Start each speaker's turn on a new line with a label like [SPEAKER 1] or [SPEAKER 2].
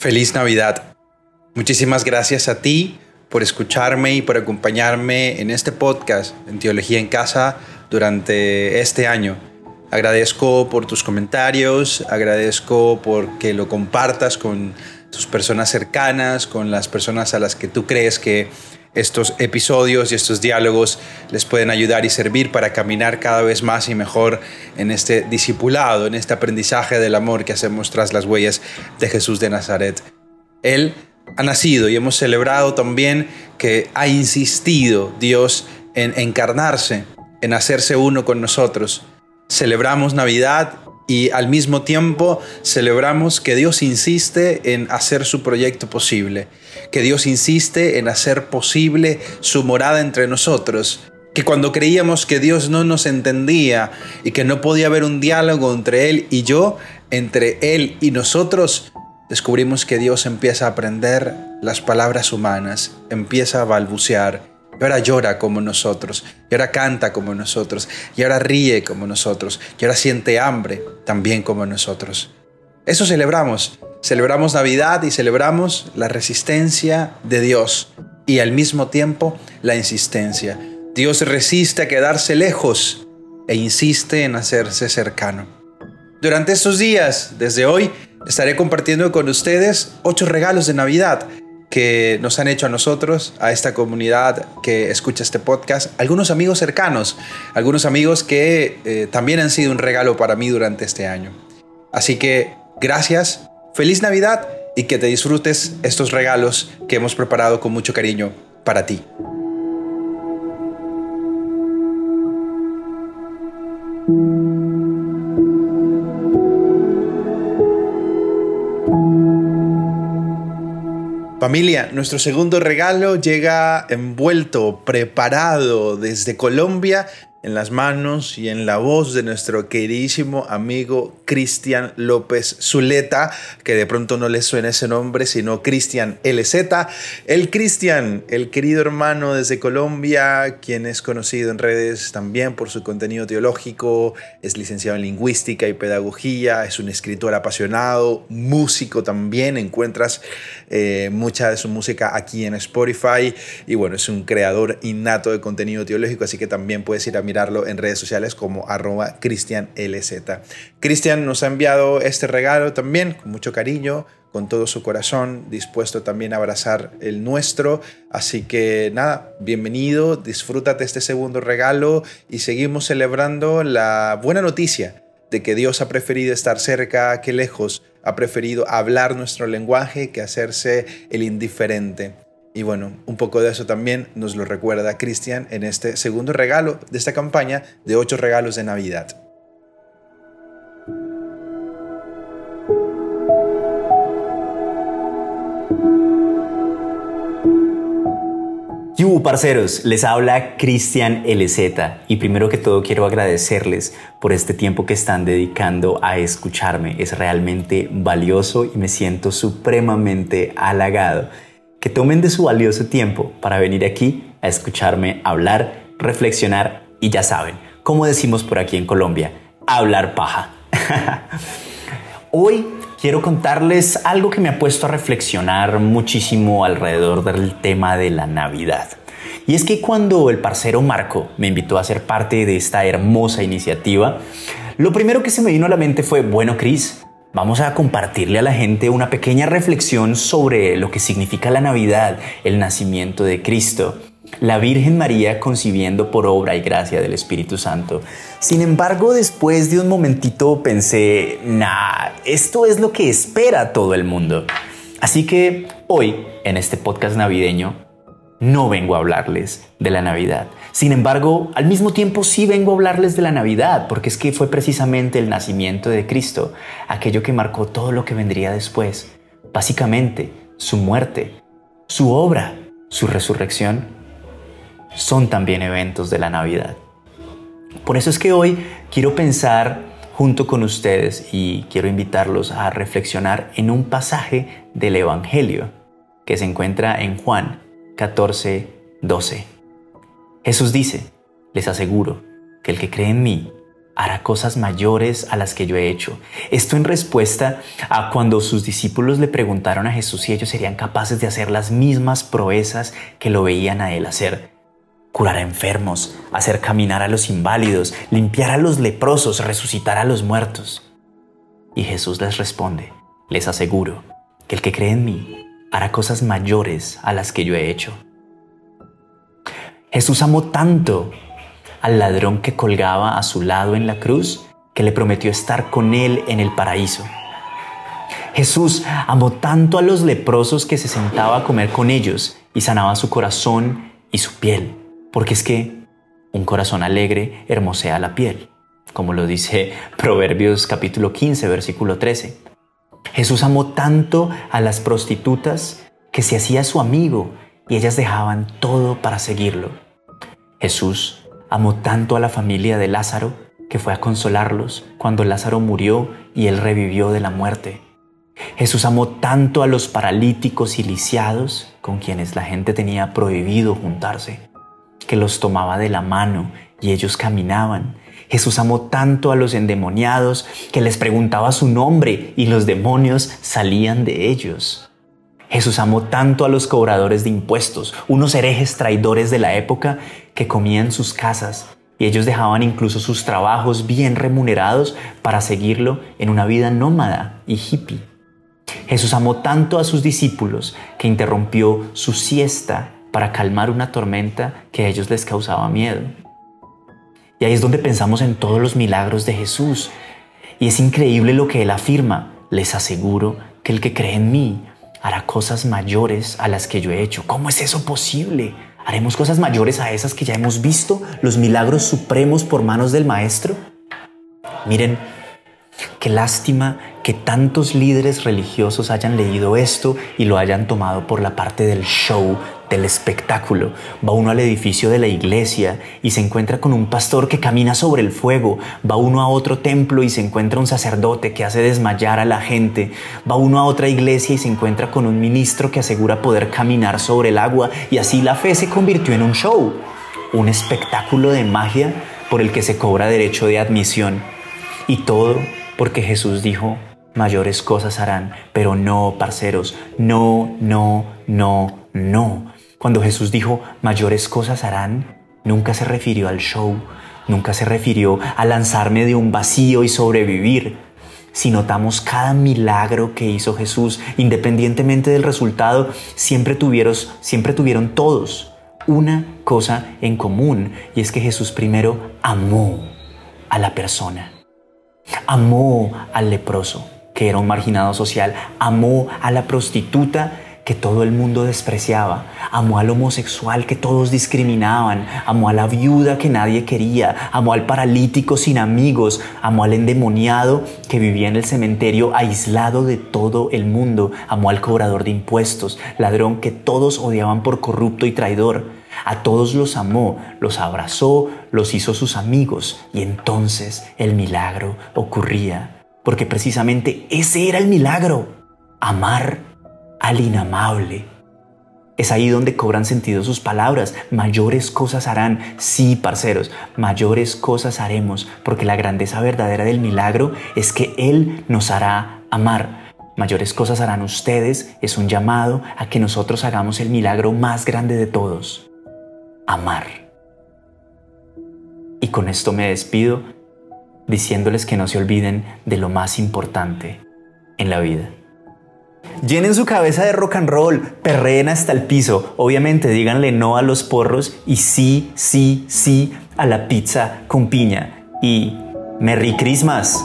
[SPEAKER 1] Feliz Navidad. Muchísimas gracias a ti por escucharme y por acompañarme en este podcast en Teología en Casa durante este año. Agradezco por tus comentarios, agradezco por que lo compartas con tus personas cercanas, con las personas a las que tú crees que estos episodios y estos diálogos les pueden ayudar y servir para caminar cada vez más y mejor en este discipulado, en este aprendizaje del amor que hacemos tras las huellas de Jesús de Nazaret. Él ha nacido y hemos celebrado también que ha insistido Dios en encarnarse, en hacerse uno con nosotros. Celebramos Navidad y al mismo tiempo celebramos que Dios insiste en hacer su proyecto posible, que Dios insiste en hacer posible su morada entre nosotros, que cuando creíamos que Dios no nos entendía y que no podía haber un diálogo entre Él y yo, entre Él y nosotros, descubrimos que Dios empieza a aprender las palabras humanas, empieza a balbucear y ahora llora como nosotros, y ahora canta como nosotros, y ahora ríe como nosotros, y ahora siente hambre también como nosotros. Eso celebramos. Celebramos Navidad y celebramos la resistencia de Dios y al mismo tiempo la insistencia. Dios resiste a quedarse lejos e insiste en hacerse cercano. Durante estos días, desde hoy, estaré compartiendo con ustedes ocho regalos de Navidad que nos han hecho a nosotros, a esta comunidad que escucha este podcast, algunos amigos cercanos, algunos amigos que eh, también han sido un regalo para mí durante este año. Así que gracias, feliz Navidad y que te disfrutes estos regalos que hemos preparado con mucho cariño para ti. Familia, nuestro segundo regalo llega envuelto, preparado desde Colombia en las manos y en la voz de nuestro queridísimo amigo Cristian López Zuleta, que de pronto no le suena ese nombre, sino Cristian LZ. El Cristian, el querido hermano desde Colombia, quien es conocido en redes también por su contenido teológico, es licenciado en lingüística y pedagogía, es un escritor apasionado, músico también, encuentras eh, mucha de su música aquí en Spotify y bueno, es un creador innato de contenido teológico, así que también puedes ir a mirarlo en redes sociales como arroba cristianlz. Cristian nos ha enviado este regalo también con mucho cariño, con todo su corazón, dispuesto también a abrazar el nuestro. Así que nada, bienvenido, disfrútate este segundo regalo y seguimos celebrando la buena noticia de que Dios ha preferido estar cerca que lejos, ha preferido hablar nuestro lenguaje que hacerse el indiferente. Y bueno, un poco de eso también nos lo recuerda Cristian en este segundo regalo de esta campaña de ocho regalos de Navidad.
[SPEAKER 2] Yu, parceros, les habla Cristian LZ y primero que todo quiero agradecerles por este tiempo que están dedicando a escucharme. Es realmente valioso y me siento supremamente halagado tomen de su valioso tiempo para venir aquí a escucharme hablar, reflexionar y ya saben, como decimos por aquí en Colombia, hablar paja. Hoy quiero contarles algo que me ha puesto a reflexionar muchísimo alrededor del tema de la Navidad. Y es que cuando el parcero Marco me invitó a ser parte de esta hermosa iniciativa, lo primero que se me vino a la mente fue, bueno, Cris, Vamos a compartirle a la gente una pequeña reflexión sobre lo que significa la Navidad, el nacimiento de Cristo, la Virgen María concibiendo por obra y gracia del Espíritu Santo. Sin embargo, después de un momentito pensé, nah, esto es lo que espera todo el mundo. Así que hoy, en este podcast navideño, no vengo a hablarles de la Navidad. Sin embargo, al mismo tiempo sí vengo a hablarles de la Navidad, porque es que fue precisamente el nacimiento de Cristo, aquello que marcó todo lo que vendría después. Básicamente, su muerte, su obra, su resurrección, son también eventos de la Navidad. Por eso es que hoy quiero pensar junto con ustedes y quiero invitarlos a reflexionar en un pasaje del Evangelio que se encuentra en Juan 14, 12. Jesús dice, les aseguro que el que cree en mí, hará cosas mayores a las que yo he hecho. Esto en respuesta a cuando sus discípulos le preguntaron a Jesús si ellos serían capaces de hacer las mismas proezas que lo veían a él hacer. Curar a enfermos, hacer caminar a los inválidos, limpiar a los leprosos, resucitar a los muertos. Y Jesús les responde, les aseguro que el que cree en mí hará cosas mayores a las que yo he hecho. Jesús amó tanto al ladrón que colgaba a su lado en la cruz, que le prometió estar con él en el paraíso. Jesús amó tanto a los leprosos que se sentaba a comer con ellos y sanaba su corazón y su piel, porque es que un corazón alegre hermosea la piel, como lo dice Proverbios capítulo 15, versículo 13. Jesús amó tanto a las prostitutas que se hacía su amigo y ellas dejaban todo para seguirlo. Jesús amó tanto a la familia de Lázaro que fue a consolarlos cuando Lázaro murió y él revivió de la muerte. Jesús amó tanto a los paralíticos y lisiados con quienes la gente tenía prohibido juntarse, que los tomaba de la mano y ellos caminaban. Jesús amó tanto a los endemoniados que les preguntaba su nombre y los demonios salían de ellos. Jesús amó tanto a los cobradores de impuestos, unos herejes traidores de la época que comían sus casas y ellos dejaban incluso sus trabajos bien remunerados para seguirlo en una vida nómada y hippie. Jesús amó tanto a sus discípulos que interrumpió su siesta para calmar una tormenta que a ellos les causaba miedo. Y ahí es donde pensamos en todos los milagros de Jesús. Y es increíble lo que Él afirma. Les aseguro que el que cree en mí hará cosas mayores a las que yo he hecho. ¿Cómo es eso posible? ¿Haremos cosas mayores a esas que ya hemos visto? ¿Los milagros supremos por manos del Maestro? Miren, qué lástima que tantos líderes religiosos hayan leído esto y lo hayan tomado por la parte del show, del espectáculo. Va uno al edificio de la iglesia y se encuentra con un pastor que camina sobre el fuego. Va uno a otro templo y se encuentra un sacerdote que hace desmayar a la gente. Va uno a otra iglesia y se encuentra con un ministro que asegura poder caminar sobre el agua. Y así la fe se convirtió en un show, un espectáculo de magia por el que se cobra derecho de admisión. Y todo porque Jesús dijo, mayores cosas harán, pero no, parceros, no, no, no, no. Cuando Jesús dijo, mayores cosas harán, nunca se refirió al show, nunca se refirió a lanzarme de un vacío y sobrevivir. Si notamos cada milagro que hizo Jesús, independientemente del resultado, siempre tuvieron, siempre tuvieron todos una cosa en común, y es que Jesús primero amó a la persona, amó al leproso, que era un marginado social, amó a la prostituta, que todo el mundo despreciaba, amó al homosexual que todos discriminaban, amó a la viuda que nadie quería, amó al paralítico sin amigos, amó al endemoniado que vivía en el cementerio aislado de todo el mundo, amó al cobrador de impuestos, ladrón que todos odiaban por corrupto y traidor. A todos los amó, los abrazó, los hizo sus amigos y entonces el milagro ocurría, porque precisamente ese era el milagro, amar al inamable. Es ahí donde cobran sentido sus palabras. Mayores cosas harán. Sí, parceros, mayores cosas haremos, porque la grandeza verdadera del milagro es que Él nos hará amar. Mayores cosas harán ustedes es un llamado a que nosotros hagamos el milagro más grande de todos. Amar. Y con esto me despido diciéndoles que no se olviden de lo más importante en la vida. Llenen su cabeza de rock and roll, perreen hasta el piso. Obviamente díganle no a los porros y sí, sí, sí a la pizza con piña. Y Merry Christmas.